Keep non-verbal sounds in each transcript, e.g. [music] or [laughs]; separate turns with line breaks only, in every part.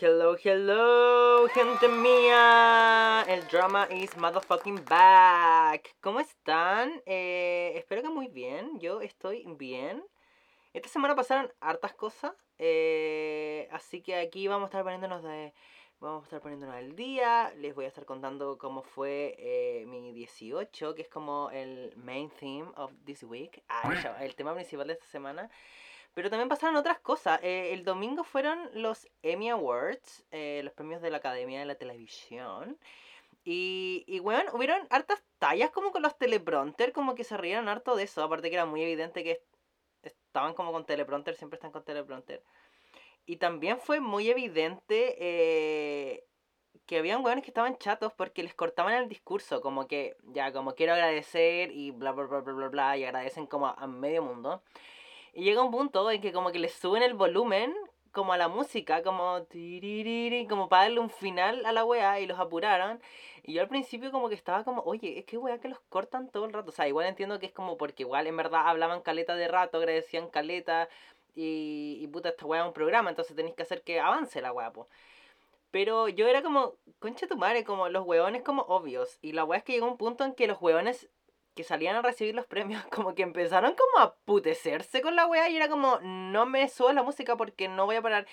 hello, hello, gente mía. El drama is motherfucking back. ¿Cómo están? Eh, espero que muy bien. Yo estoy bien. Esta semana pasaron hartas cosas. eh, así que aquí vamos a estar poniéndonos de. Vamos a estar poniéndonos al día. Les voy a estar contando cómo fue eh, mi 18, que es como el main theme of this week. Ah, el tema principal de esta semana. Pero también pasaron otras cosas. Eh, el domingo fueron los Emmy Awards, eh, los premios de la Academia de la Televisión. Y, y bueno, hubieron hartas tallas como con los teleprompter, como que se rieron harto de eso. Aparte que era muy evidente que est- estaban como con teleprompter, siempre están con teleprompter. Y también fue muy evidente eh, que habían hueones que estaban chatos porque les cortaban el discurso, como que ya, como quiero agradecer y bla bla bla bla bla bla, y agradecen como a medio mundo. Y llega un punto en que como que les suben el volumen como a la música, como como para darle un final a la wea y los apuraron. Y yo al principio como que estaba como, oye, es que wea que los cortan todo el rato. O sea, igual entiendo que es como porque igual en verdad hablaban caleta de rato, agradecían caleta y, y puta, esta wea es un programa, entonces tenéis que hacer que avance la wea, po. Pero yo era como, concha tu madre, como los hueones como obvios. Y la wea es que llegó un punto en que los hueones que salían a recibir los premios, [laughs] como que empezaron como a putecerse con la wea y era como, no me subas la música porque no voy a parar.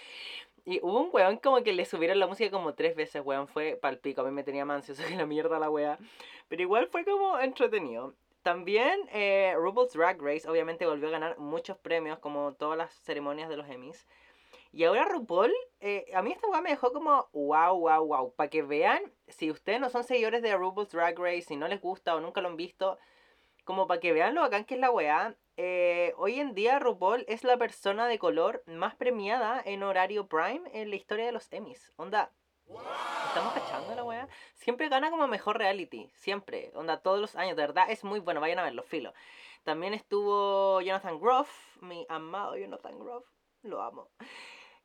Y hubo un weón como que le subieron la música como tres veces, weón, fue palpico, a mí me tenía más ansioso que la mierda la wea. Pero igual fue como entretenido. También eh, RuPaul's Drag Race obviamente volvió a ganar muchos premios, como todas las ceremonias de los Emmys. Y ahora RuPaul, eh, a mí esta weá me dejó como wow, wow, wow. Para que vean, si ustedes no son seguidores de RuPaul's Drag Race, si no les gusta o nunca lo han visto, como para que vean lo bacán que es la weá. eh, hoy en día RuPaul es la persona de color más premiada en horario prime en la historia de los Emmys. Onda, ¿estamos cachando la weá? Siempre gana como mejor reality, siempre. Onda, todos los años, de verdad es muy bueno, vayan a verlo, filo. También estuvo Jonathan Groff, mi amado Jonathan Groff, lo amo.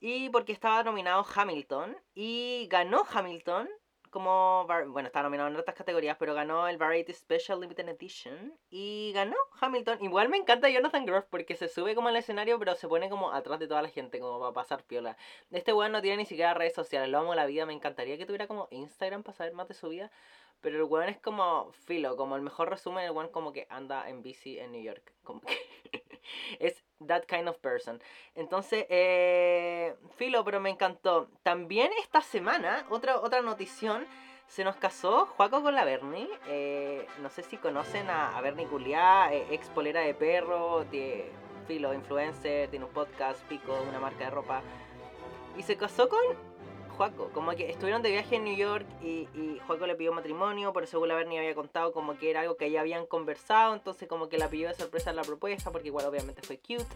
Y porque estaba nominado Hamilton. Y ganó Hamilton. Como. Bueno, estaba nominado en otras categorías, pero ganó el Variety Special Limited Edition. Y ganó Hamilton. Igual me encanta Jonathan Groff porque se sube como al escenario, pero se pone como atrás de toda la gente, como para pasar piola. Este weón no tiene ni siquiera redes sociales. Lo amo la vida. Me encantaría que tuviera como Instagram para saber más de su vida. Pero el weón es como filo, como el mejor resumen, el weón como que anda en bici en New York. Como que [laughs] es that kind of person. Entonces, eh, filo, pero me encantó. También esta semana, otra, otra notición, se nos casó Juaco con la Bernie. Eh, no sé si conocen a, a Bernie Culiá, eh, ex polera de perro, de, filo, influencer, tiene un podcast, pico, una marca de ropa. Y se casó con Juaco, como que estuvieron de viaje en New York y, y Juaco le pidió matrimonio, pero según la Bernie había contado como que era algo que ya habían conversado, entonces como que la pidió de sorpresa la propuesta, porque igual obviamente fue cute.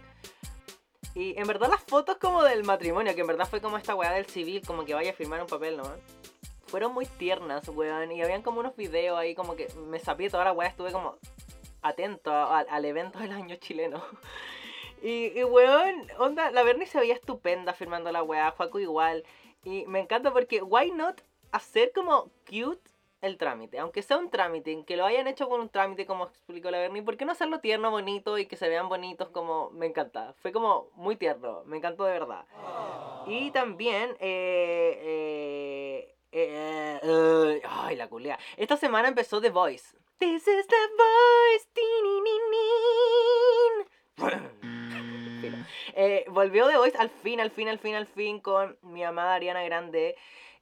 Y en verdad las fotos como del matrimonio, que en verdad fue como esta weá del civil, como que vaya a firmar un papel, ¿no? Fueron muy tiernas, weón, y habían como unos videos ahí como que me sapié toda la weá, estuve como atento a- al evento del año chileno. [laughs] Y, y weón, onda, la Bernie se veía estupenda firmando la weá, Juaco igual. Y me encanta porque, why not hacer como cute el trámite? Aunque sea un trámite, que lo hayan hecho con un trámite como explicó la Bernie, ¿por qué no hacerlo tierno, bonito y que se vean bonitos como me encanta? Fue como muy tierno, me encantó de verdad. Y también, eh, eh, eh, eh, ay, la culea. Esta semana empezó The Voice. This is the voice. Filo. Eh, volvió The Voice al fin, al fin, al fin, al fin con mi amada Ariana Grande.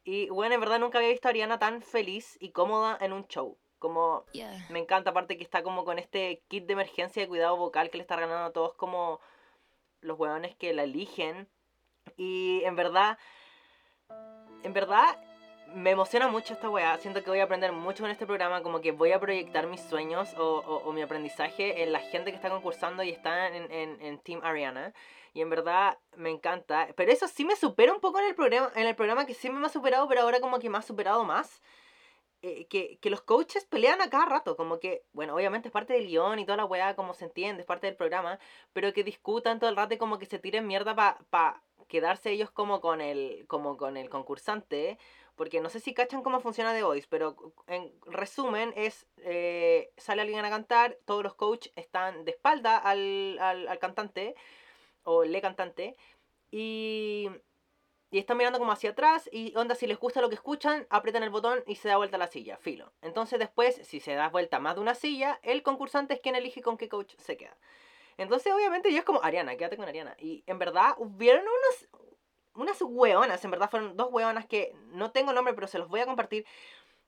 Y bueno, en verdad nunca había visto a Ariana tan feliz y cómoda en un show. Como
Yeah.
me encanta, aparte que está como con este kit de emergencia de cuidado vocal que le está regalando a todos como los hueones que la eligen. Y en verdad, en verdad, me emociona mucho esta weá. Siento que voy a aprender mucho en este programa, como que voy a proyectar mis sueños o, o- o mi aprendizaje en la gente que está concursando y está en, en- en Team Ariana. Y en verdad me encanta. Pero eso sí me supera un poco en el programa, en el programa que siempre me ha superado, pero ahora como que me ha superado más. Eh, que, que los coaches pelean a cada rato, como que, bueno, obviamente es parte del guion y toda la weá, como se entiende, es parte del programa, pero que discutan todo el rato y como que se tiren mierda para pa quedarse ellos como con el, como con el concursante, porque no sé si cachan cómo funciona The Voice, pero en resumen es, eh, sale alguien a cantar, todos los coaches están de espalda al, al, cantante, o le cantante, y y están mirando como hacia atrás y onda, si les gusta lo que escuchan, aprietan el botón y se da vuelta la silla, filo. Entonces después, si se da vuelta más de una silla, el concursante es quien elige con qué coach se queda. Entonces obviamente yo es como, Ariana, quédate con Ariana. Y en verdad hubieron unos, unas hueonas, en verdad fueron dos hueonas que no tengo nombre, pero se los voy a compartir.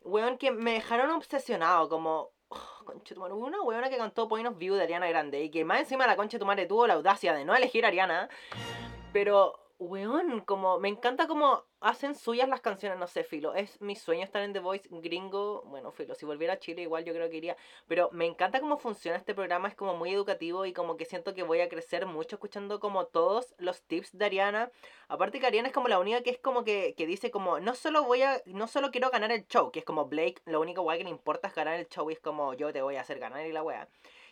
Hueón que me dejaron obsesionado, como, oh, tu madre, una hueona que cantó Point of View de Ariana Grande y que más encima la concha tu madre tuvo la audacia de no elegir a Ariana. Pero weón, como me encanta como hacen suyas las canciones, no sé, Filo. Es mi sueño estar en The Voice gringo. Bueno, Filo, si volviera a Chile igual yo creo que iría. Pero me encanta cómo funciona este programa, es como muy educativo y como que siento que voy a crecer mucho escuchando como todos los tips de Ariana. Aparte que Ariana es como la única que es como que, que dice como, no solo voy a, no solo quiero ganar el show, que es como Blake, lo único guay que le importa es ganar el show y es como yo te voy a hacer ganar y la wea.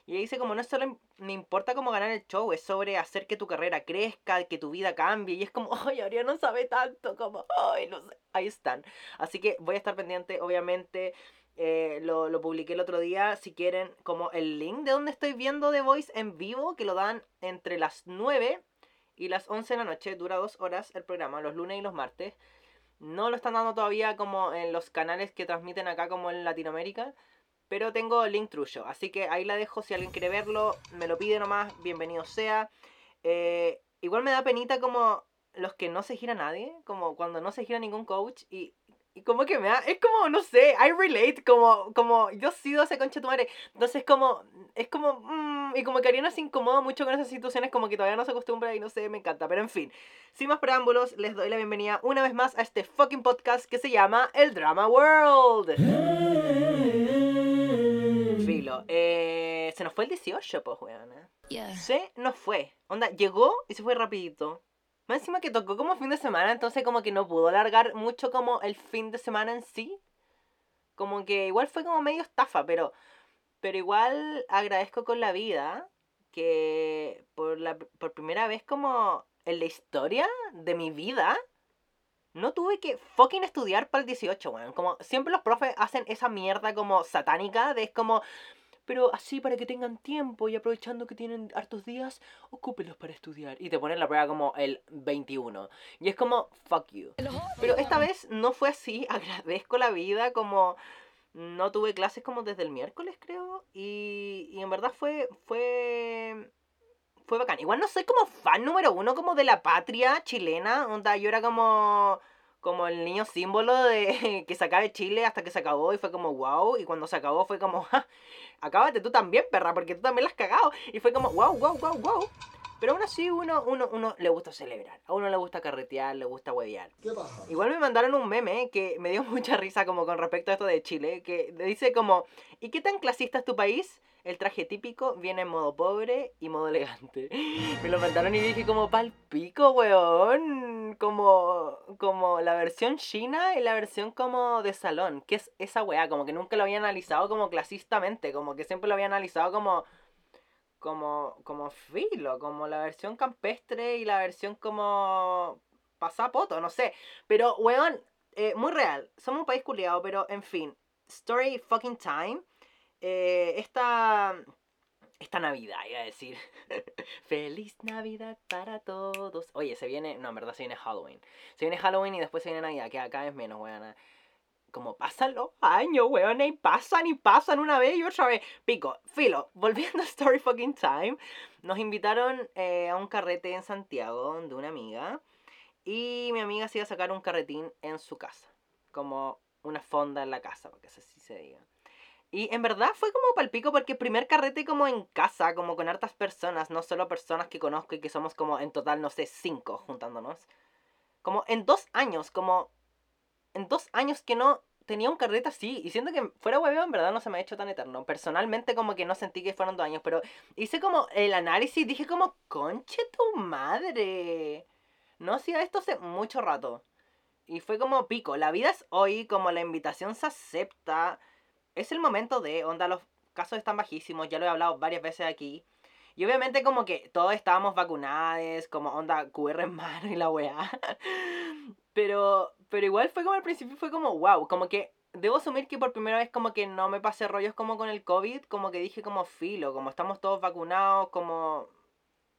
Y dice como no solo me importa cómo ganar el show, es sobre hacer que tu carrera crezca, que tu vida cambie. Y es como, [laughs] ay, Ariana no sabe tanto, como, ay, no sé. Ahí están. Así que voy a estar pendiente, obviamente. Eh, lo, lo, publiqué el otro día. Si quieren, como el link de donde estoy viendo The Voice en vivo, que lo dan entre las 9 y las 11 de la noche. Dura dos horas el programa, los lunes y los martes. No lo están dando todavía como en los canales que transmiten acá, como en Latinoamérica. Pero tengo link truyo. Así que ahí la dejo. Si alguien quiere verlo, me lo pide nomás. Bienvenido sea. Eh, igual me da penita como los que no se gira nadie. Como cuando no se gira ningún coach. Y, y como que me da. Es como, no sé, I relate. Como, como yo sido ese concha tu madre. Entonces, como. Es como. Mmm, y como que Ariana se incomoda mucho con esas situaciones. Como que todavía no se acostumbra y no sé, me encanta. Pero en fin. Sin más preámbulos, les doy la bienvenida una vez más a este fucking podcast que se llama El Drama World. [laughs] Filo. Eh, se nos fue el 18, pues, weón. Yeah. Se nos fue. Onda, llegó y se fue rapidito. Más encima que tocó como fin de semana, entonces como que no pudo alargar mucho como el fin de semana en sí. Como que igual fue como medio estafa, pero, pero igual agradezco con la vida que por, la, por primera vez como en la historia de mi vida no tuve que fucking estudiar para el 18, weón. Como siempre los profes hacen esa mierda como satánica de es como, pero así para que tengan tiempo y aprovechando que tienen hartos días, ocúpelos para estudiar. Y te ponen la prueba como el 21. Y es como, fuck you. Pero esta vez no fue así, [laughs] agradezco la vida como... No tuve clases como desde el miércoles, creo. Y, y en verdad fue, fue fue bacán. Igual no soy como fan número uno como de la patria chilena. Onda, yo era como como el niño símbolo de [laughs] que se acabe Chile hasta que se acabó y fue como wow. Y cuando se acabó fue como, ja, acábate tú también, perra, porque tú también la has cagado. Y fue como wow, wow, wow, wow. Pero aún así uno, uno, uno le gusta celebrar. A uno le gusta carretear, le gusta huevear. Igual me mandaron un meme que me dio [laughs] mucha risa como con respecto a esto de Chile. Que dice como, ¿y qué tan clasista es tu país? El traje típico viene en modo pobre y modo elegante. [laughs] Me lo mandaron y dije como pal pico, weón. Como, como la versión china y la versión como de salón. ¿Qué es esa weá? Como que nunca lo había analizado como clasistamente. Como que siempre lo había analizado como como, como filo, como la versión campestre y la versión como pasapoto, no sé. Pero, weón, eh, muy real. Somos un país culiado, pero en fin. Story fucking time. Eh, esta, esta Navidad, iba a decir. [laughs] Feliz Navidad para todos. Oye, se viene, no, en verdad se viene Halloween. Se viene Halloween y después se viene Navidad, que acá es menos, weón. Como pasan los años, weón, y pasan y pasan una vez y otra vez. Pico, filo, volviendo a Story Fucking Time, nos invitaron eh, a un carrete en Santiago de una amiga. Y mi amiga se iba a sacar un carretín en su casa. Como una fonda en la casa, porque así se diga. Y en verdad fue como palpico porque primer carrete como en casa, como con hartas personas, no solo personas que conozco y que somos como en total, no sé, cinco juntándonos. Como en dos años, como en dos años que no tenía un carrete así. Y siento que fuera hueveo, en verdad no se me ha hecho tan eterno. Personalmente como que no sentí que fueron dos años, pero hice como el análisis dije como, conche tu madre. No hacía esto hace mucho rato. Y fue como pico, la vida es hoy, como la invitación se acepta es el momento de, onda, los casos están bajísimos, ya lo he hablado varias veces aquí. Y obviamente como que todos estábamos vacunados, como onda QR en mano y la weá. [laughs] Pero, pero igual fue como al principio, fue como wow, como que debo asumir que por primera vez como que no me pasé rollos como con el COVID, como que dije como filo, como estamos todos vacunados, como,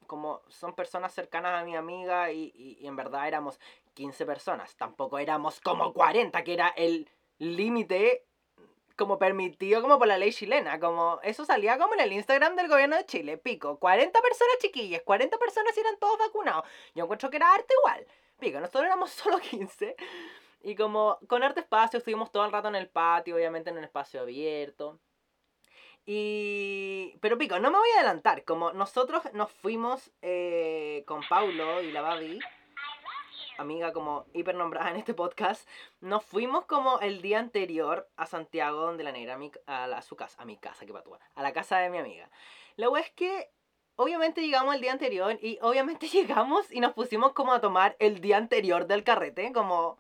como son personas cercanas a mi amiga y, y, y en verdad éramos 15 personas. Tampoco éramos como 40, que era el límite como permitido como por la ley chilena, como eso salía como en el Instagram del gobierno de Chile, pico, 40 personas chiquillas, 40 personas eran todos vacunados. Yo encuentro que era arte igual, pico, nosotros éramos [laughs] solo 15. Y como con arte espacio estuvimos todo el rato en el patio, obviamente en un espacio abierto. Y... Pero pico, no me voy a adelantar, como nosotros nos fuimos eh, con Paulo y la Babi amiga como hiper nombrada en este podcast, nos fuimos como el día anterior a Santiago, donde la negra, a, su casa, a mi casa, que patúa, a la casa de mi amiga. La wea es que obviamente llegamos el día anterior y obviamente [laughs] llegamos y nos pusimos como a tomar el día anterior del carrete, como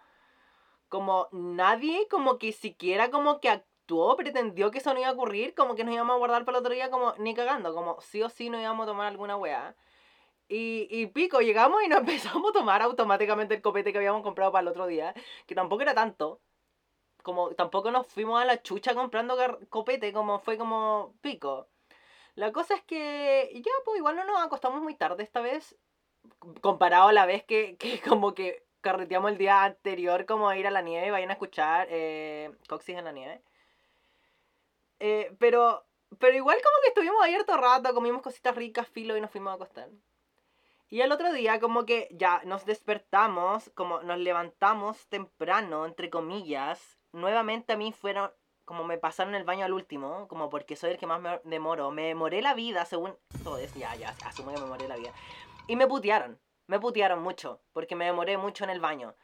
como nadie como que siquiera como que actuó, pretendió que eso no iba a ocurrir, como que nos íbamos a guardar para el otro día como ni cagando, como sí o sí no íbamos a tomar alguna weá. Y, y pico, llegamos y nos [laughs] empezamos a tomar automáticamente el copete que habíamos comprado para el otro día, que tampoco era tanto. Como tampoco nos fuimos a la chucha comprando copete, como fue como pico. La cosa es que ya, pues igual no nos acostamos muy tarde esta vez, comparado a la vez que, que como que carreteamos el día anterior, como a ir a la nieve, vayan a escuchar eh, Coxis en la nieve. Eh, pero, pero igual como que estuvimos ahí harto rato, comimos cositas ricas, filo y nos fuimos a acostar. Y el otro día como que ya nos despertamos, como nos levantamos temprano, entre comillas. Nuevamente a mí fueron, como me pasaron el baño al último, como porque soy el que más me demoro. Me demoré la vida, según todo es, ya, ya, asumo que me demoré la vida. Y me putearon, me putearon mucho, porque me demoré mucho en el baño.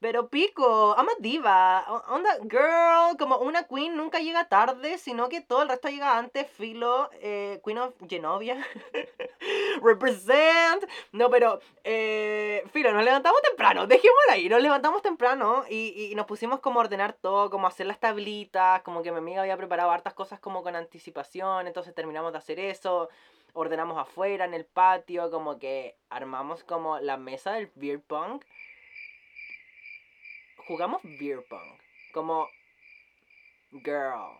Pero pico, ama diva, onda, girl, como una queen nunca llega tarde, sino que todo el resto llega antes, filo, eh, Queen of Genovia, [laughs] represent, no, pero, eh, filo, nos levantamos temprano, dejémoslo ahí, nos levantamos temprano y, y nos pusimos como a ordenar todo, como a hacer las tablitas, como que mi amiga había preparado hartas cosas como con anticipación, entonces terminamos de hacer eso, ordenamos afuera, en el patio, como que armamos como la mesa del beer pong, jugamos beer pong. Como, girl,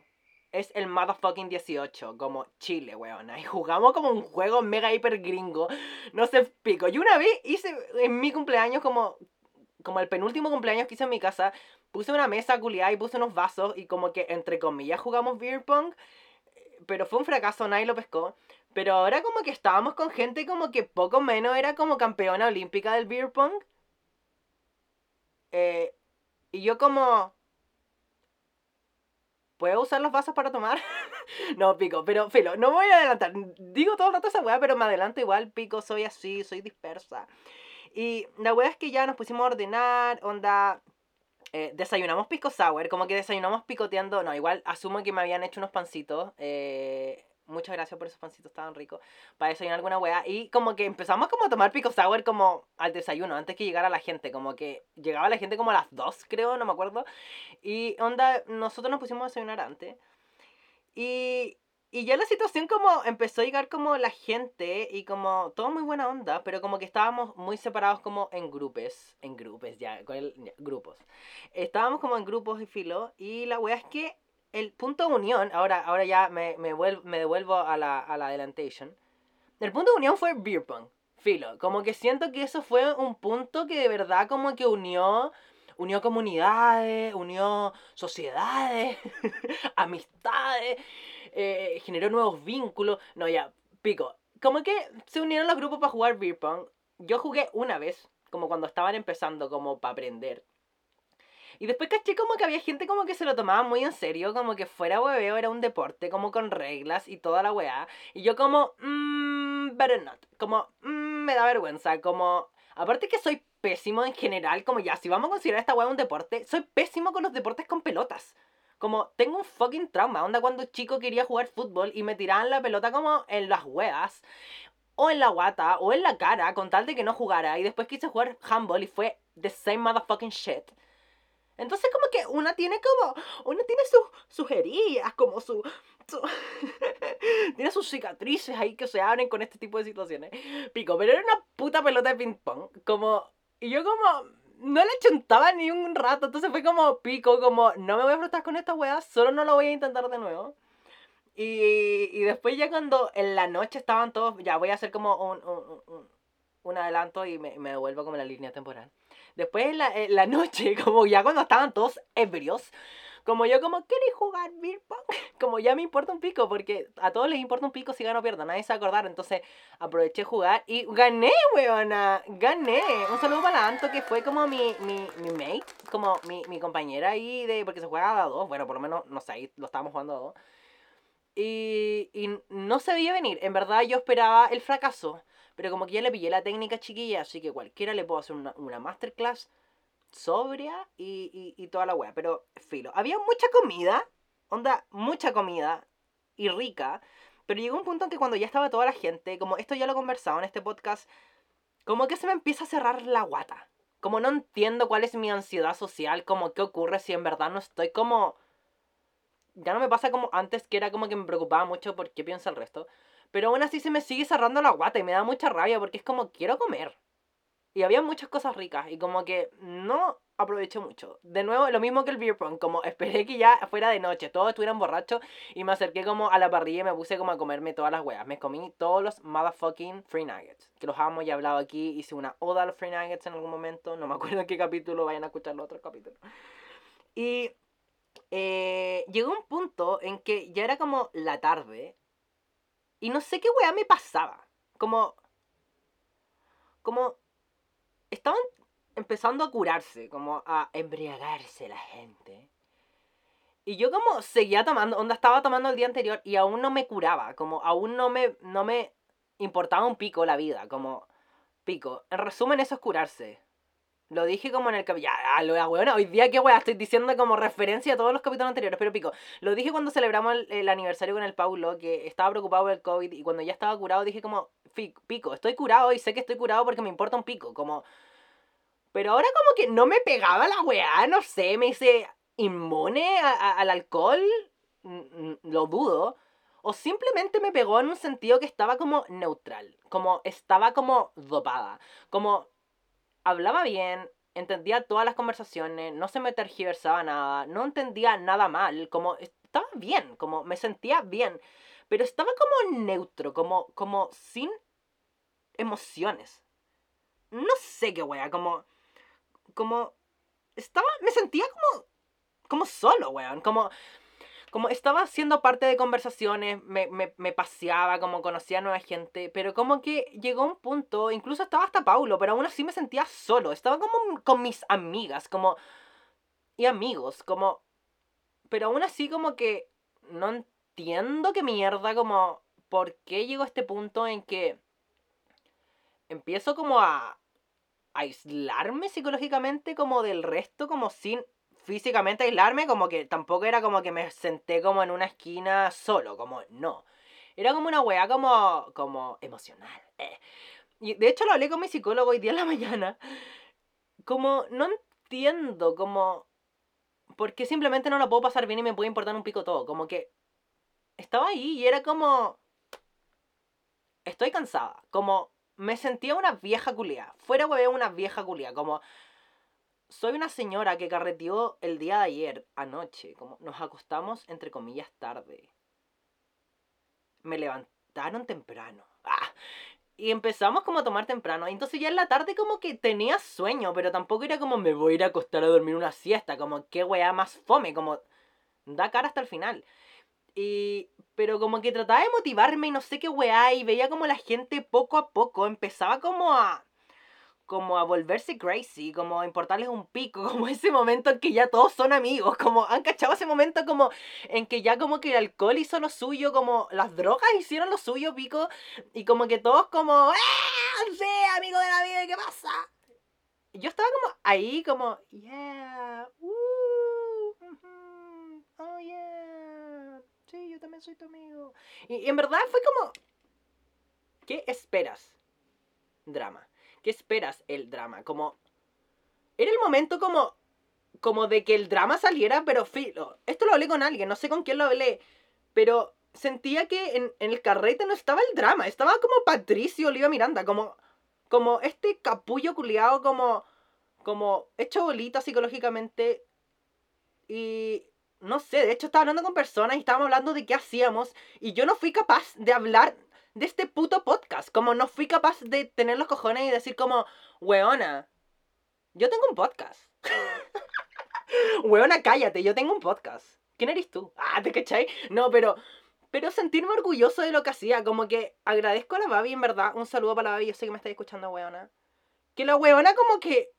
es el motherfucking 18, como Chile, weón. Y jugamos como un juego mega hiper gringo. No sé, pico. Y una vez hice en mi cumpleaños, como, como el penúltimo cumpleaños que hice en mi casa, puse una mesa culiada y puse unos vasos y como que entre comillas jugamos beer pong. Pero fue un fracaso, nadie lo pescó. Pero ahora como que estábamos con gente como que poco menos era como campeona olímpica del beer pong. Eh, y yo como... ¿Puedo usar los vasos para tomar? [laughs] no, pico, pero filo, no me voy a adelantar. Digo todo el rato esa weá, pero me adelanto igual, pico, soy así, soy dispersa. Y la weá es que ya nos pusimos a ordenar, onda... Eh, desayunamos pico sour, como que desayunamos picoteando, no, igual asumo que me habían hecho unos pancitos, eh, Muchas gracias por esos pancitos, estaban ricos. Para desayunar alguna weá. Y como que empezamos como a tomar pico sour como al desayuno, antes que llegara la gente. Como que llegaba la gente como a las 2, creo, no me acuerdo. Y onda, nosotros nos pusimos a desayunar antes. Y, y ya la situación como empezó a llegar como la gente y como todo muy buena onda, pero como que estábamos muy separados como en grupos, en grupos ya, con el, grupos. Estábamos como en grupos y filo y la wea es que el punto de unión, ahora, ahora ya me, me, me devuelvo a la, a la adelantation. El punto de unión fue beer pong. Filo, como que siento que eso fue un punto que de verdad como que unió, unió comunidades, unió sociedades, [laughs] amistades, eh, generó nuevos vínculos. No, ya, pico. Como que se unieron los grupos para jugar beer pong. Yo jugué una vez, como cuando estaban empezando, como para aprender. Y después caché como que había gente como que se lo tomaba muy en serio, como que fuera hueveo era un deporte, como con reglas y toda la weá. Y yo como, mmm, better not. Como, mmm, me da vergüenza, como... Aparte que soy pésimo en general, como ya, si vamos a considerar esta weá un deporte, soy pésimo con los deportes con pelotas. Como, tengo un fucking trauma. Onda cuando chico quería jugar fútbol y me tiraban la pelota como en las huevas. O en la guata, o en la cara, con tal de que no jugara. Y después quise jugar handball y fue the same motherfucking shit. Entonces como que una tiene como, una tiene sus, heridas, como su, [laughs] tiene sus cicatrices ahí que se abren con este tipo de situaciones. Pico, pero era una puta pelota de ping pong, como, y yo como, no le chuntaba ni un rato, entonces fue como pico, como, no me voy a frustrar con esta weá, solo no lo voy a intentar de nuevo. Y, y después ya cuando en la noche estaban todos, ya voy a hacer como un, un, un, un adelanto y me, me devuelvo como la línea temporal. Después en la, en la noche, [laughs] como ya cuando estaban todos ebrios, como yo como, ¿queréis jugar beer pong? [laughs] Como ya me importa un pico, porque a todos les importa un pico si gano o pierdo, nadie se acordar. Entonces aproveché jugar y gané, weona, gané. Un saludo para la Anto, que fue como mi, mi, mi mate, como mi, mi compañera ahí, de, porque se juega a dos, bueno, por lo menos, no sé, ahí lo estábamos jugando a dos. Y, y no se veía venir, en verdad yo esperaba el fracaso, pero como que ya le pillé la técnica chiquilla, así que cualquiera le puedo hacer una, una masterclass sobria y, y, toda la wea. Pero, filo, había mucha comida, onda, mucha comida y rica. Pero llegó un punto en que cuando ya estaba toda la gente, como esto ya lo he conversado en este podcast, como que se me empieza a cerrar la guata. Como no entiendo cuál es mi ansiedad social, como qué ocurre si en verdad no estoy como... Ya no me pasa como antes, que era como que me preocupaba mucho por qué piensa el resto. Pero aún así se me sigue cerrando la guata y me da mucha rabia porque es como quiero comer. Y había muchas cosas ricas y como que no aproveché mucho. De nuevo, lo mismo que el beer pong, como [laughs] esperé que ya fuera de noche, todos estuvieran borrachos y me acerqué como a la parrilla y me puse como a comerme todas las weas. Me comí todos los motherfucking free nuggets, que los amo y he hablado aquí, hice una oda a los free nuggets en algún momento, no me [laughs] acuerdo en qué capítulo, vayan a escuchar los otros capítulos. Y eh, llegó un punto en que ya era como la tarde y no sé qué wea me pasaba. Como... Como estaban empezando a curarse, como a embriagarse la gente. Y yo como seguía tomando, onda estaba tomando el día anterior y aún no me curaba, como aún no me, no me importaba un pico la vida, como pico. En resumen eso es curarse. Lo dije como en el capítulo. Ya, lo hoy día qué wea, estoy diciendo como referencia a todos los capítulos anteriores, pero pico. Lo dije cuando celebramos el, el, aniversario con el Paulo, que estaba preocupado por el COVID y cuando ya estaba curado dije como, pico, estoy curado y sé que estoy curado porque me importa un pico, como pero ahora como que no me pegaba la weá, no sé, me hice inmune al alcohol, lo dudo. O simplemente me pegó en un sentido que estaba como neutral, como estaba como dopada, como hablaba bien, entendía todas las conversaciones, no se me tergiversaba nada, no entendía nada mal, como estaba bien, como me sentía bien, pero estaba como neutro, como, como sin emociones. No sé qué wea, como como estaba, me sentía como, como solo, weón, como, como estaba siendo parte de conversaciones, me, me, me, paseaba, como conocía a nueva gente, pero como que llegó un punto, incluso estaba hasta Paulo, pero aún así me sentía solo, estaba como con mis amigas, como, y amigos, como, pero aún así como que no entiendo qué mierda, como, ¿por qué llegó a este punto en que empiezo como a, aislarme psicológicamente como del resto, como sin físicamente aislarme, como que tampoco era como que me senté como en una esquina solo, como no. Era como una weá como, como emocional. Eh. Y de hecho lo hablé con mi psicólogo hoy día en la [laughs] mañana. Como no entiendo, como... ¿Por qué simplemente no lo puedo pasar bien y me puede importar un pico todo? Como que estaba ahí y era como... Estoy cansada. Como me sentía una vieja culia. Fuera, weón, una vieja culia. Como, soy una señora que carreteó el día de ayer, anoche. Como, nos acostamos, entre comillas, tarde. Me levantaron temprano. Ah, y empezamos como a tomar temprano. Entonces ya en la tarde como que tenía sueño, pero tampoco era como me voy a ir a acostar a dormir una siesta. Como qué weá más fome, como da cara hasta el final. Y, pero como que trataba de motivarme y no sé qué weá, y veía como la gente poco a poco empezaba como a como a volverse crazy, como a importarles un pico, [laughs] como ese momento en que ya todos son amigos, como han cachado ese momento como en que ya como que el alcohol hizo lo suyo, como las drogas hicieron lo suyo, pico, y como que todos como, ¡ah! Sí, amigo de la vida, ¿qué pasa? Yo estaba como ahí, como, yeah, uh, oh yeah sí, yo también soy tu amigo. Y, en verdad fue como, ¿qué esperas? Drama. ¿Qué esperas el drama? Como, era el momento como, como de que el drama saliera, pero filo. Esto lo hablé con alguien, no sé con quién lo hablé, pero sentía que en, el carrete no estaba el drama, estaba como Patricio Oliva Miranda, como, como este capullo culiado, como, como hecho bolita psicológicamente. Y, no sé, de hecho estaba hablando con personas y estábamos hablando de qué hacíamos y yo no fui capaz de hablar de este puto podcast, como no fui capaz de tener los cojones y decir como, weona, Yo tengo un podcast. [laughs] Weona, cállate, yo tengo un podcast. ¿Quién eres tú? [laughs] Ah, ¿te cachai? No, pero. Pero sentirme orgulloso de lo que hacía. Como que agradezco a la Babi, en verdad. Un saludo para la Babi. Yo sé que me estáis escuchando, weona. Que la weona, como que.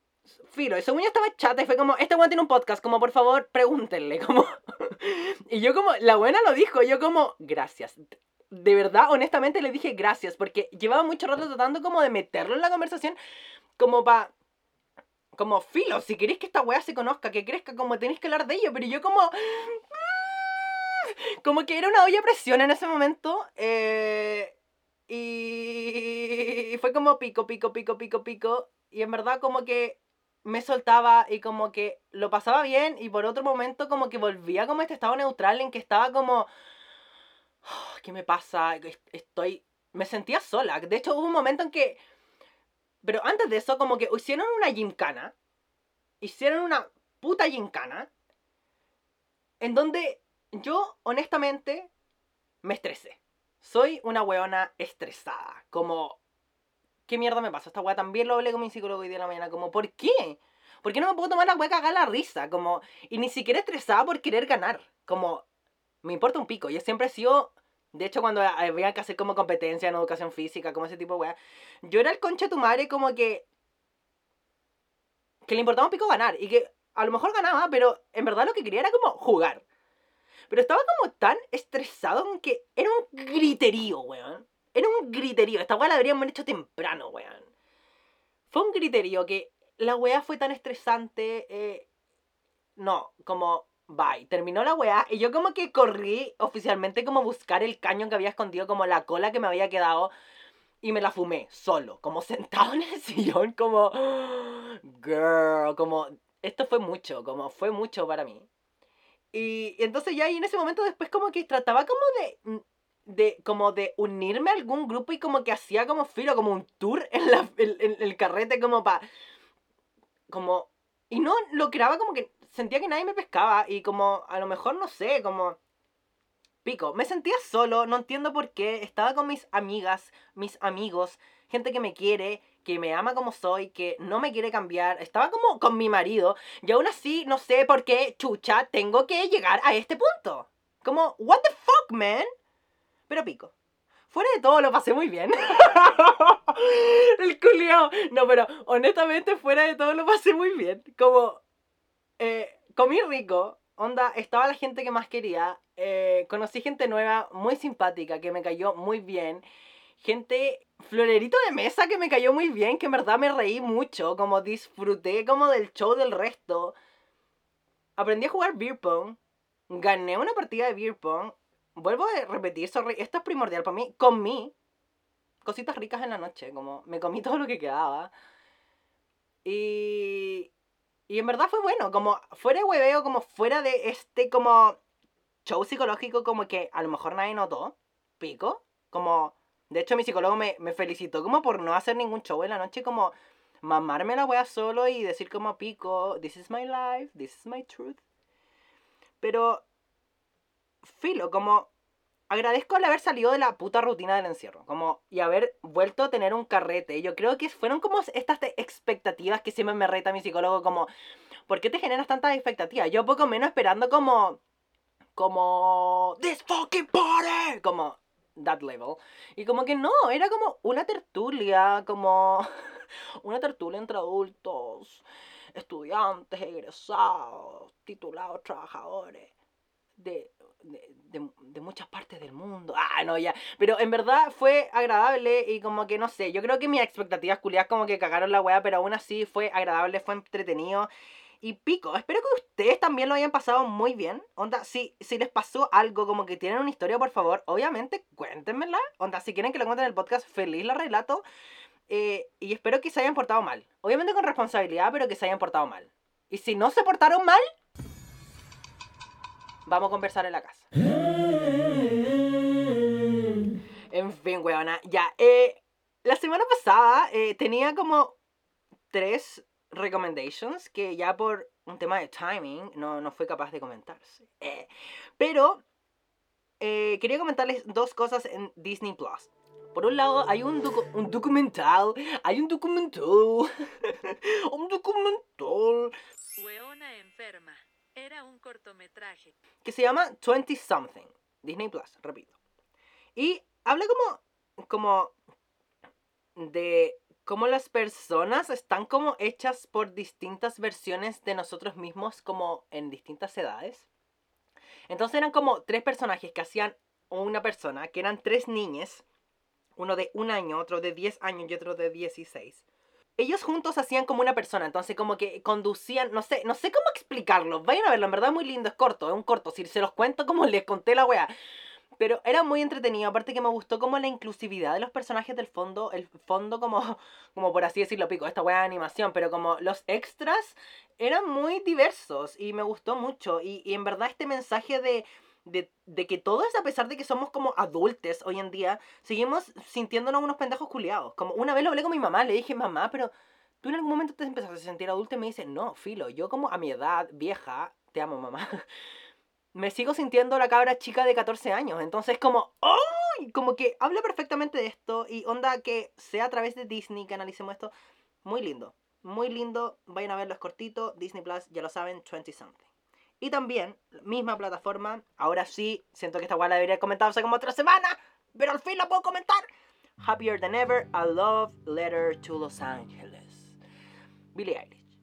Filo, ese weón estaba chata y fue como, este weón tiene un podcast, como por favor, pregúntenle, [laughs] como. y yo como, la buena lo dijo, yo como, gracias. De verdad, honestamente le dije gracias, porque llevaba mucho rato tratando como de meterlo en la conversación, como para como filo, si queréis que esta weá se conozca, que crezca, como tenéis que hablar de ello, pero yo como... Como que era una olla presión en ese momento. Eh, y fue como pico, pico, pico, pico, pico. Y en verdad como que me soltaba y como que lo pasaba bien y por otro momento como que volvía como este estado neutral en que estaba como... Oh, ¿Qué me pasa? Estoy... Me sentía sola. De hecho hubo un momento en que pero antes de eso, como que hicieron una gincana. Hicieron una puta gincana. En donde yo, honestamente, me estresé. Soy una weona estresada. Como, ¿qué mierda me pasa? Esta wea también lo hablé con mi psicólogo hoy día de la mañana. Como, ¿por qué? ¿Por qué no me puedo tomar la wea cagar la risa? Como, y ni siquiera estresada por querer ganar. Como, me importa un pico. Yo siempre he sido de hecho, cuando había que hacer como competencia en educación física, como ese tipo de weá, yo era el concha de tu madre como que. que le importaba un pico ganar. Y que a lo mejor ganaba, pero en verdad lo que quería era como jugar. Pero estaba como tan estresado que era un griterío, weón. Era un griterío. Esta weá la deberíamos haber hecho temprano, weón. Fue un griterío que la weá fue tan estresante. Eh, no, como bye. Terminó la weá y yo como que corrí oficialmente como buscar el cañón que había escondido, como la cola que me había quedado. Y me la fumé solo, como [laughs] sentado en el sillón, como... Girl, como... Esto fue mucho, como fue mucho para mí. Y, entonces ya ahí en ese momento después como que trataba como de... De, como de unirme a algún grupo y como que hacía como filo, como un tour en, la, en el carrete como para... Como... Y no lo creaba como que sentía que nadie me pescaba y como a lo mejor no sé, como pico, me sentía solo, no entiendo por qué, estaba con mis amigas, mis amigos, gente que me quiere, que me ama como soy, que no me quiere cambiar, estaba como con mi marido y aún así no sé por qué, chucha, tengo que llegar a este punto. Como, what the fuck, man? Pero pico. Fuera de todo lo pasé muy bien. [laughs] El culiao. No, pero honestamente fuera de todo lo pasé muy bien. Como eh, comí rico, onda, estaba la gente que más quería, eh, conocí gente nueva, muy simpática, que me cayó muy bien, gente, florerito de mesa que me cayó muy bien, que en verdad me reí mucho, como disfruté como del show del resto. Aprendí a jugar beer pong, gané una partida de beer pong, vuelvo a repetir, esto es primordial para mí, comí cositas ricas en la noche, como me comí [laughs] todo lo que quedaba. Y y en verdad fue bueno, como fuera de hueveo, como fuera de este como show psicológico como que a lo mejor nadie notó, pico, como... De hecho mi psicólogo me, felicitó como por no hacer ningún show en la noche, como mamarme la wea solo y decir como pico, this is my life, this is my truth. Pero, filo, como agradezco el haber salido de la puta rutina del encierro, como, y haber vuelto a tener un carrete. Yo creo que fueron como estas expectativas que siempre me reta mi psicólogo, como, ¿por qué te generas tantas expectativas? Yo poco menos esperando como, como, this fucking party, como, that level. Y como que no, era como una tertulia, como, [laughs] una tertulia entre adultos, estudiantes, egresados, titulados, trabajadores, de de, muchas partes del mundo. Ah, no, ya. Pero en verdad fue agradable y como que no sé. Yo creo que mis expectativas culiadas como que cagaron la weá, pero aún así fue agradable, fue entretenido. Y pico, espero que ustedes también lo hayan pasado muy bien. Onda, si, si les pasó algo, como que tienen una historia, por favor, obviamente cuéntenmela. Onda, si quieren que lo cuenten en el podcast, feliz la relato. Eh, y espero que se hayan portado mal. Obviamente con responsabilidad, pero que se hayan portado mal. Y si no se portaron mal, Vamos a conversar en la casa. En fin, weona. Ya, eh, la semana pasada eh, tenía como tres recommendations que ya por un tema de timing no, no fue capaz de comentarse. Eh, pero quería comentarles dos cosas en Disney Plus. Por un lado, hay un, un documental. Hay un documental. [laughs] un documental.
Weona enferma. Era un cortometraje.
Que se llama 20 Something. Disney Plus, repito. Y habla como. como. de cómo las personas están como hechas por distintas versiones de nosotros mismos, como en distintas edades. Entonces eran como tres personajes que hacían una persona, que eran tres niñas, uno de un año, otro de 10 años y otro de 16. Ellos juntos hacían como una persona, entonces como que conducían, no sé, no sé cómo explicarlo. Vayan a verlo, en verdad muy lindo, es corto, es un corto. Si se los cuento como [laughs] les conté la wea. Pero era muy entretenido, aparte que me gustó como la inclusividad de los personajes del fondo, el fondo como, [laughs] como por así decirlo, pico, esta wea de animación, pero como los extras eran muy diversos y me gustó mucho. Y en verdad este mensaje de, de, de, que todos, a pesar de que somos como adultos hoy en día, seguimos sintiéndonos unos pendejos culiados. Como una vez lo hablé con mi mamá, le dije, mamá, pero tú en algún momento te empezaste a sentir adulto y me dice, no, filo, yo como a mi edad vieja, te amo mamá, [laughs] me sigo sintiendo la cabra chica de 14 años. Entonces, como, ¡oh! Como que habla perfectamente de esto y onda que sea a través de Disney que analicemos esto. Muy lindo, muy lindo. Vayan a verlo, es cortito. Disney Plus, ya lo saben, 20 something. Y también, misma plataforma. Ahora sí, siento que esta guay la debería comentar hace como otra semana, pero al fin la puedo comentar. Happier Than Ever, A Love Letter to Los Angeles. Billie Eilish.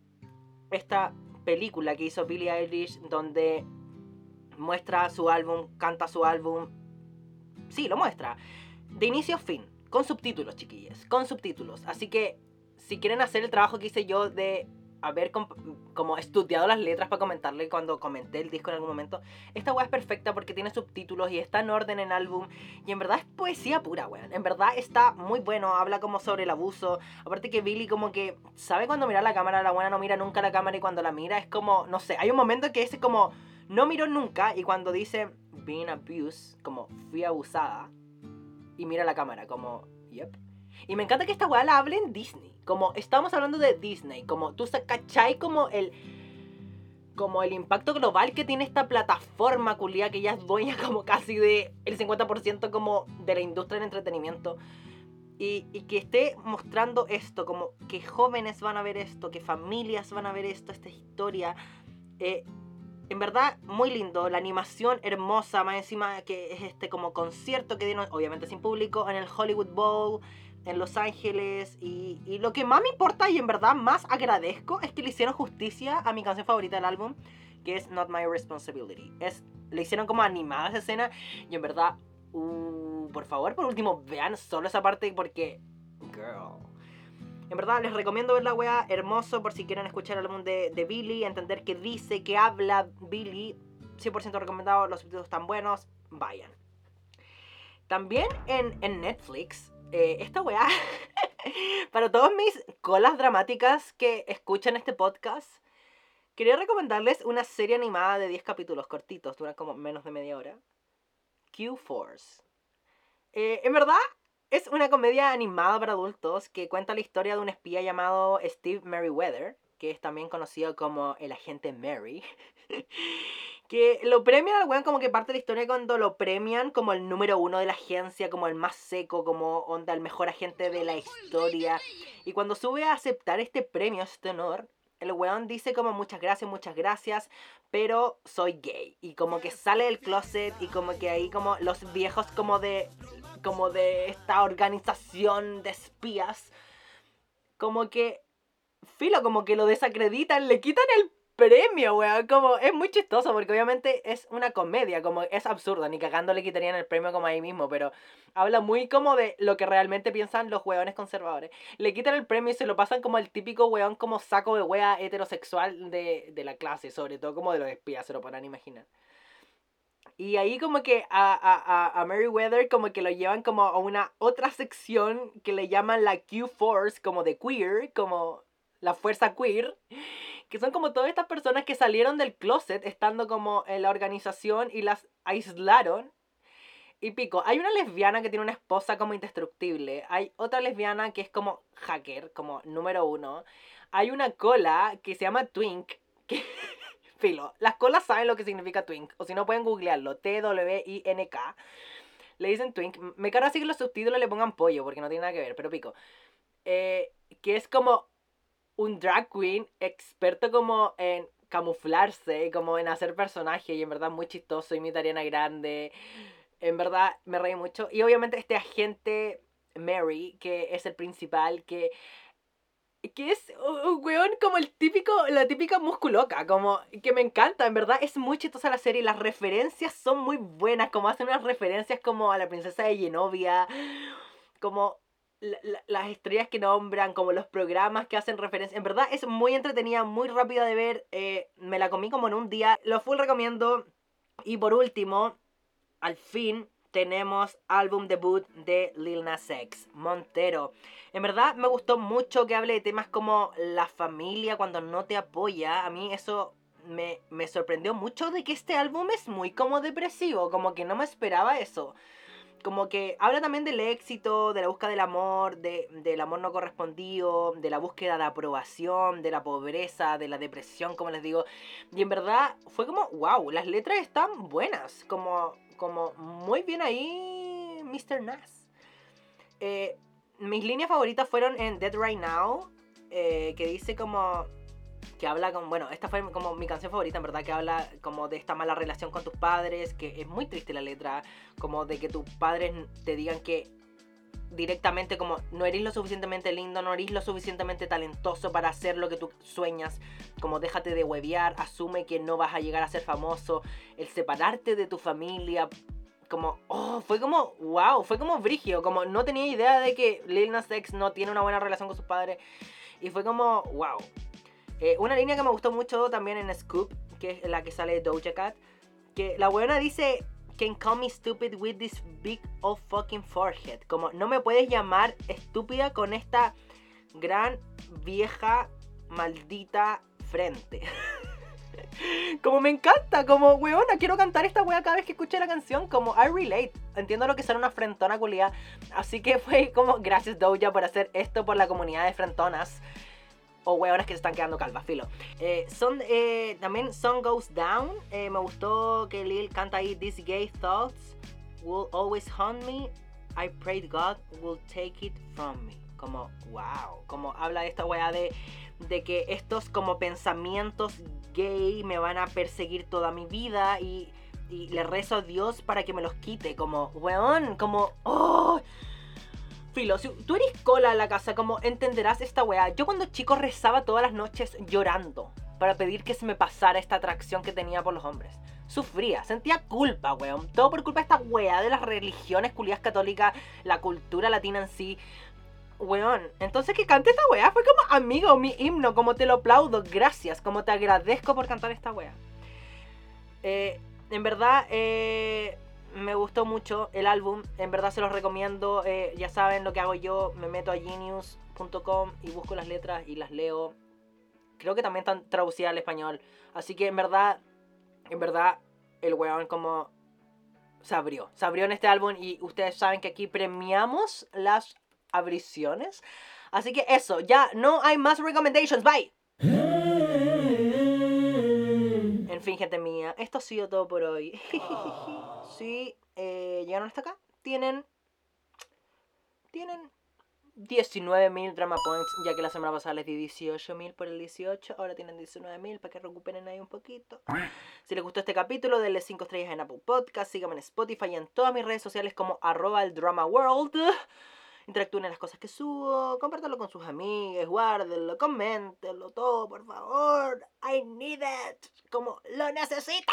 Esta película que hizo Billie Eilish donde muestra su álbum, canta su álbum. Sí, lo muestra. De inicio a fin. Con subtítulos, chiquillas. Con subtítulos. Así que si quieren hacer el trabajo que hice yo de haber como estudiado las letras para comentarle cuando comenté el disco en algún momento, esta weá es perfecta porque tiene subtítulos y está en orden en álbum. Y en verdad es poesía pura, weón. En verdad está muy bueno, habla como sobre el abuso. Aparte que Billy como que sabe cuando mira la cámara, la buena no mira nunca la cámara y cuando la mira es como, no sé, hay un momento que es como no miró nunca y cuando dice being abused, como fui abusada, y mira la cámara, como, yep. Y me encanta que esta weá la hable en Disney. Como estamos hablando de Disney, como tú cachai como el como el impacto global que tiene esta plataforma culia que ya es dueña [laughs] como casi de el 50% como de la industria del entretenimiento. Y, y, que esté mostrando esto, como que jóvenes van a ver esto, que familias van a ver esto, esta historia. Eh, en verdad, muy lindo. La animación hermosa, más encima que es este como concierto que dieron, obviamente sin público, en el Hollywood Bowl, en Los Ángeles. Y, y, lo que más me importa y en verdad más agradezco es que le hicieron justicia a mi canción favorita del álbum, que es Not My Responsibility. Es, le hicieron como animada esa escena y en verdad, uh, por favor, por último, vean solo esa parte porque, girl. En verdad, les recomiendo ver la wea hermoso por si quieren escuchar el álbum de, Billy, entender qué dice, qué habla Billy. 100% recomendado, los subtítulos están buenos, vayan. También en, en Netflix, eh, esta weá, [laughs] para todos mis colas dramáticas que escuchan este podcast, quería recomendarles una serie animada de 10 capítulos cortitos, dura como menos de media hora. Q-Force. Eh, en verdad, es una comedia animada para adultos que cuenta la historia de un espía llamado Steve Merriweather, que es también conocido como el agente Mary. [laughs] que lo premian al weón como que parte de la historia cuando lo premian como el número uno de la agencia, como el más seco, como onda el mejor agente de la historia. Y cuando sube a aceptar este premio, este honor, el weón dice como muchas gracias, muchas gracias, pero soy gay. Y como que sale del closet y como que ahí como los viejos como de como de esta organización de espías, como que, filo, como que lo desacreditan, le quitan el premio, weón. Como es muy chistoso porque obviamente es una comedia, como es absurdo, ni cagando le quitarían el premio como ahí mismo, pero habla muy como de lo que realmente piensan los weones conservadores. Le quitan el premio y se lo pasan como el típico weón como saco de wea heterosexual de, de la clase, sobre todo como de los espías, se lo podrán imaginar. Y ahí como que a, a, a Meriwether como que lo llevan como a una otra sección que le llaman la Q-Force, como de queer, como la fuerza queer, que son como todas estas personas que salieron del closet estando como en la organización y las aislaron. Y pico, hay una lesbiana que tiene una esposa como indestructible, hay otra lesbiana que es como hacker, como número uno, hay una cola que se llama Twink, que [laughs] Filo, las colas saben lo que significa twink, o si no pueden googlearlo, T-W-I-N-K. le dicen twink. Me carga así que los subtítulos le pongan pollo, porque no tiene nada que ver, pero pico. Eh, que es como un drag queen experto como en camuflarse, como en hacer personaje, y en verdad muy chistoso, imita a Ariana Grande. En verdad me reí mucho. Y obviamente este agente Mary, que es el principal, que que es un weón como el típico, la típica musculoca, como que me encanta, en verdad es muy chistosa la serie, las referencias son muy buenas, como hacen unas referencias como a la princesa de Genovia, como la- la- las estrellas que nombran, como los programas que hacen referencia, en verdad es muy entretenida, muy rápida de ver, eh, me la comí como en un día, lo full recomiendo, y por último, al fin tenemos álbum debut de Lil Nas X, Montero. En verdad me gustó mucho que hable de temas como la familia cuando no te apoya. A mí eso me, me sorprendió mucho de que este álbum es muy como depresivo, como que no me esperaba eso. Como que habla también del éxito, de la búsqueda del amor, de, del amor no correspondido, de la búsqueda de aprobación, de la pobreza, de la depresión, como les digo. Y en verdad fue como, wow, las letras están buenas, como, como muy bien ahí, Mr. Nas. Eh, mis líneas favoritas fueron en Dead Right Now, eh, que dice como que habla con, bueno, esta fue como mi canción favorita, en verdad, que habla como de esta mala relación con tus padres, que es muy triste la letra, como de que tus padres te digan que directamente como no eres lo suficientemente lindo, no eres lo suficientemente talentoso para hacer lo que tú sueñas, como déjate de huevear, asume que no vas a llegar a ser famoso, el separarte de tu familia, como, oh, fue como, wow, fue como brigio, como no tenía idea de que Lil Nas X no tiene una buena relación con sus padres, y fue como, wow. Eh, una línea que me gustó mucho también en Scoop, que es la que sale de Doja Cat, que la buena dice, can call me stupid with this big old fucking forehead. Como no me puedes llamar estúpida con esta gran vieja maldita frente. [laughs] como me encanta, como weona, quiero cantar esta wea cada vez que escuche la canción, como I relate. Entiendo lo que será una frentona culia. Así que fue como gracias Doja por hacer esto por la comunidad de frentonas. O weonas que se están quedando calvas, filo. Eh, son, eh, también Sun Goes Down. eh, me gustó que Lil canta ahí These gay thoughts will always haunt me. I prayed God will take it from me. Como, wow. Como habla de esta weá de, de que estos como pensamientos gay me van a perseguir toda mi vida y, y le rezo a Dios para que me los quite. Como, weón, como, oh. Filo, si tú eres cola en la casa, como entenderás esta weá. Yo cuando chico rezaba todas las noches llorando para pedir que se me pasara esta atracción que tenía por los hombres. Sufría, sentía culpa, weón. Todo por culpa de esta weá de las religiones culias católicas, la cultura latina en sí. Weón, entonces que cante esta weá fue como amigo, mi himno, como te lo aplaudo, gracias, como te agradezco por cantar esta weá. Eh, en verdad, eh, me gustó mucho el álbum, en verdad se los recomiendo, eh, ya saben lo que hago yo, me meto a genius.com y busco las letras y las leo. Creo que también están traducidas al español, así que en verdad, en verdad, el weón como se abrió, se abrió en este álbum y ustedes saben que aquí premiamos las abriciones. Así que eso, ya no hay más recommendations, bye. Fin, gente mía, esto ha sido todo por hoy. [laughs] si eh, llegaron hasta acá, tienen. Tienen 19.000 drama points, ya que la semana pasada les di 18.000 por el 18, ahora tienen 19.000 para que recuperen ahí un poquito. Si les gustó este capítulo, denle 5 estrellas en Apple Podcast, síganme en Spotify y en todas mis redes sociales como arroba el drama world. Interactúen en las cosas que subo, compártanlo con sus amigos, guárdenlo, coméntenlo todo, por favor. I need it. Como lo necesito.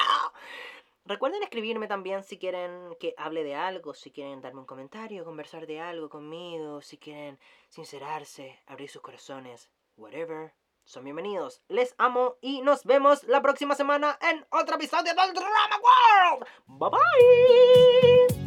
Recuerden escribirme también si quieren que hable de algo, si quieren darme un comentario, conversar de algo conmigo, si quieren sincerarse, abrir sus corazones, whatever. Son bienvenidos, les amo y nos vemos la próxima semana en otro episodio del Drama World. Bye bye.